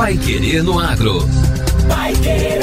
Pai Querer no Agro. Pai Querer.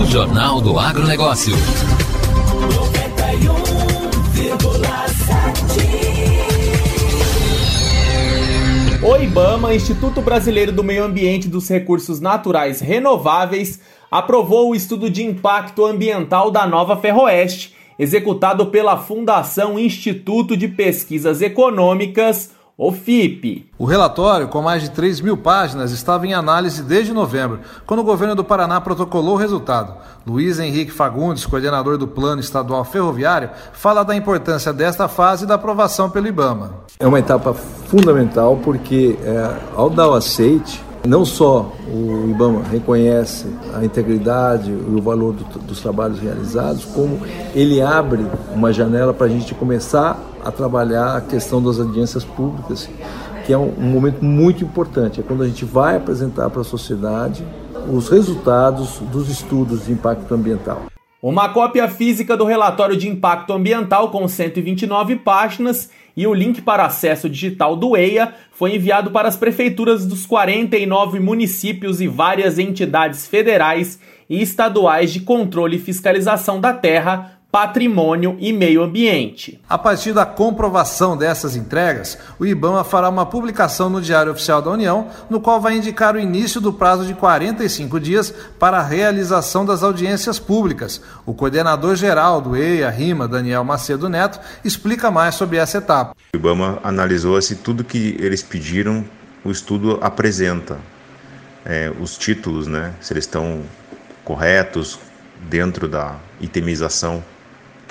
O Jornal do Agronegócio. 91,7. O IBAMA, Instituto Brasileiro do Meio Ambiente e dos Recursos Naturais Renováveis, aprovou o estudo de impacto ambiental da nova Ferroeste, executado pela Fundação Instituto de Pesquisas Econômicas, o FIP. O relatório, com mais de 3 mil páginas, estava em análise desde novembro, quando o governo do Paraná protocolou o resultado. Luiz Henrique Fagundes, coordenador do Plano Estadual Ferroviário, fala da importância desta fase da aprovação pelo IBAMA. É uma etapa fundamental porque, é, ao dar o aceite, não só o IBAMA reconhece a integridade e o valor do, dos trabalhos realizados, como ele abre uma janela para a gente começar a trabalhar a questão das audiências públicas, que é um, um momento muito importante. É quando a gente vai apresentar para a sociedade os resultados dos estudos de impacto ambiental. Uma cópia física do relatório de impacto ambiental com 129 páginas e o link para acesso digital do EIA foi enviado para as prefeituras dos 49 municípios e várias entidades federais e estaduais de controle e fiscalização da terra patrimônio e meio ambiente. A partir da comprovação dessas entregas, o IBAMA fará uma publicação no Diário Oficial da União, no qual vai indicar o início do prazo de 45 dias para a realização das audiências públicas. O coordenador geral do EIA, RIMA, Daniel Macedo Neto, explica mais sobre essa etapa. O IBAMA analisou se tudo que eles pediram, o estudo apresenta. É, os títulos, né, se eles estão corretos dentro da itemização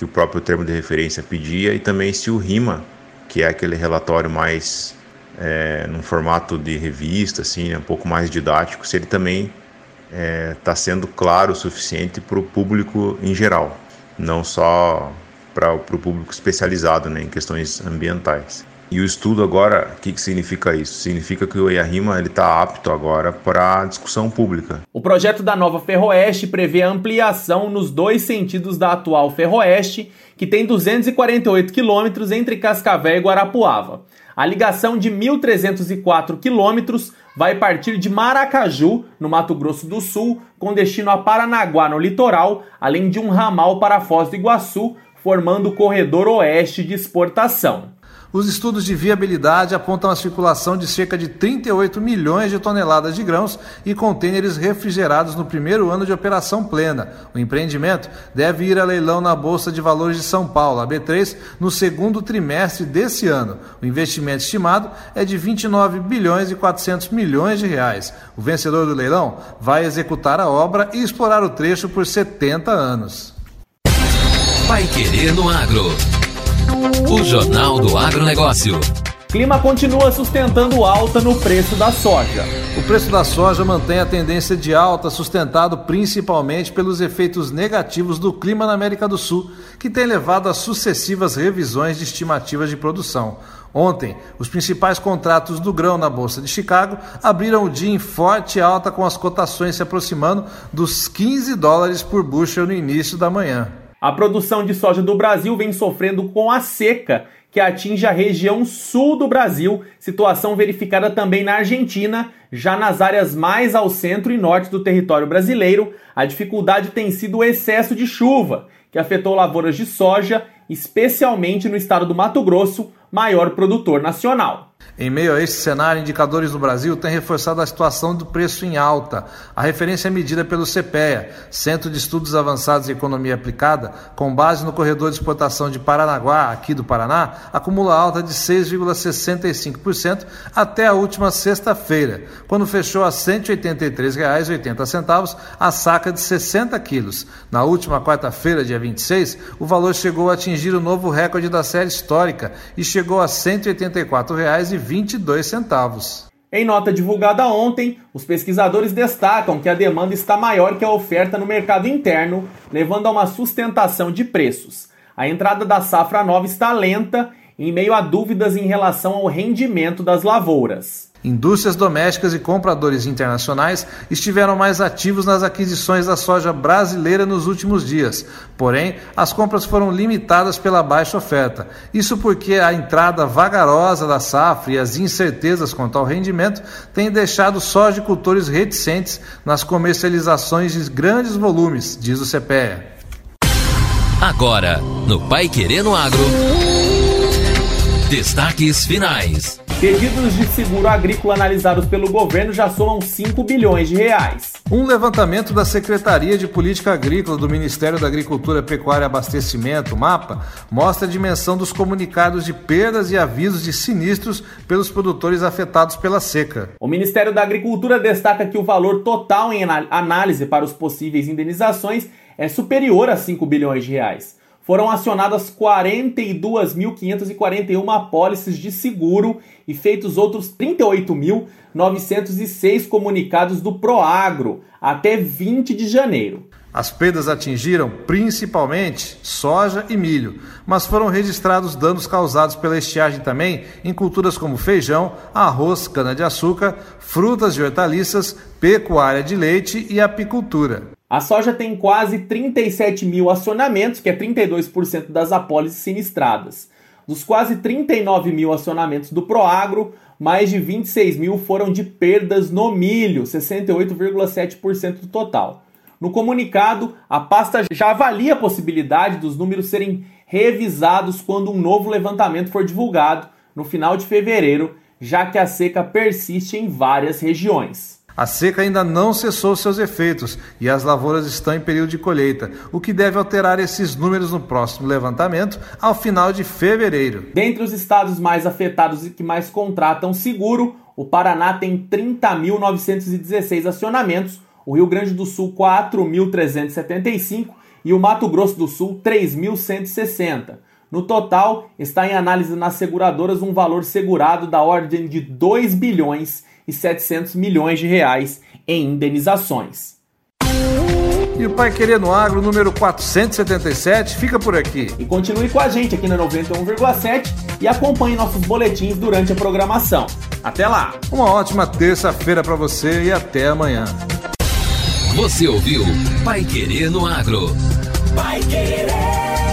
que o próprio termo de referência pedia, e também se o RIMA, que é aquele relatório mais é, num formato de revista, assim, né, um pouco mais didático, se ele também está é, tá sendo claro o suficiente para o público em geral, não só para o público especializado né, em questões ambientais. E o estudo agora, o que, que significa isso? Significa que o IARIMA está apto agora para discussão pública. O projeto da nova Ferroeste prevê a ampliação nos dois sentidos da atual Ferroeste, que tem 248 quilômetros entre Cascavel e Guarapuava. A ligação de 1.304 quilômetros vai partir de Maracaju, no Mato Grosso do Sul, com destino a Paranaguá, no litoral, além de um ramal para Foz do Iguaçu, formando o corredor oeste de exportação. Os estudos de viabilidade apontam a circulação de cerca de 38 milhões de toneladas de grãos e contêineres refrigerados no primeiro ano de operação plena. O empreendimento deve ir a leilão na Bolsa de Valores de São Paulo, a B3, no segundo trimestre desse ano. O investimento estimado é de 29 bilhões e 400 milhões de reais. O vencedor do leilão vai executar a obra e explorar o trecho por 70 anos. Vai querer no agro. O Jornal do Agronegócio. Clima continua sustentando alta no preço da soja. O preço da soja mantém a tendência de alta, sustentado principalmente pelos efeitos negativos do clima na América do Sul, que tem levado a sucessivas revisões de estimativas de produção. Ontem, os principais contratos do grão na Bolsa de Chicago abriram o dia em forte alta, com as cotações se aproximando dos 15 dólares por bushel no início da manhã. A produção de soja do Brasil vem sofrendo com a seca que atinge a região sul do Brasil, situação verificada também na Argentina, já nas áreas mais ao centro e norte do território brasileiro. A dificuldade tem sido o excesso de chuva, que afetou lavouras de soja, especialmente no estado do Mato Grosso, maior produtor nacional. Em meio a esse cenário, indicadores do Brasil têm reforçado a situação do preço em alta. A referência é medida pelo CPEA, Centro de Estudos Avançados em Economia Aplicada, com base no corredor de exportação de Paranaguá, aqui do Paraná, acumula alta de 6,65% até a última sexta-feira, quando fechou a R$ 183,80 a saca de 60 quilos. Na última quarta-feira, dia 26, o valor chegou a atingir o novo recorde da série histórica e chegou a R$ 184,20 22 centavos. Em nota divulgada ontem, os pesquisadores destacam que a demanda está maior que a oferta no mercado interno, levando a uma sustentação de preços. A entrada da safra nova está lenta, em meio a dúvidas em relação ao rendimento das lavouras. Indústrias domésticas e compradores internacionais estiveram mais ativos nas aquisições da soja brasileira nos últimos dias. Porém, as compras foram limitadas pela baixa oferta. Isso porque a entrada vagarosa da safra e as incertezas quanto ao rendimento têm deixado sojicultores reticentes nas comercializações de grandes volumes, diz o CPEA. Agora, no Pai Querendo Agro. Destaques finais. Pedidos de seguro agrícola analisados pelo governo já somam 5 bilhões de reais. Um levantamento da Secretaria de Política Agrícola do Ministério da Agricultura, Pecuária e Abastecimento, MAPA, mostra a dimensão dos comunicados de perdas e avisos de sinistros pelos produtores afetados pela seca. O Ministério da Agricultura destaca que o valor total em análise para os possíveis indenizações é superior a 5 bilhões de reais foram acionadas 42.541 apólices de seguro e feitos outros 38.906 comunicados do Proagro até 20 de janeiro. As perdas atingiram principalmente soja e milho, mas foram registrados danos causados pela estiagem também em culturas como feijão, arroz, cana-de-açúcar, frutas e hortaliças, pecuária de leite e apicultura. A soja tem quase 37 mil acionamentos, que é 32% das apólices sinistradas. Dos quase 39 mil acionamentos do Proagro, mais de 26 mil foram de perdas no milho, 68,7% do total. No comunicado, a pasta já avalia a possibilidade dos números serem revisados quando um novo levantamento for divulgado no final de fevereiro, já que a seca persiste em várias regiões. A seca ainda não cessou seus efeitos e as lavouras estão em período de colheita, o que deve alterar esses números no próximo levantamento, ao final de fevereiro. Dentre os estados mais afetados e que mais contratam seguro, o Paraná tem 30.916 acionamentos, o Rio Grande do Sul 4.375 e o Mato Grosso do Sul 3.160. No total, está em análise nas seguradoras um valor segurado da ordem de 2 bilhões e 700 milhões de reais em indenizações. E o Pai Querer no Agro, número 477, fica por aqui. E continue com a gente aqui na 91,7 e acompanhe nossos boletins durante a programação. Até lá! Uma ótima terça-feira para você e até amanhã. Você ouviu Pai Querer no Agro. Pai Querer.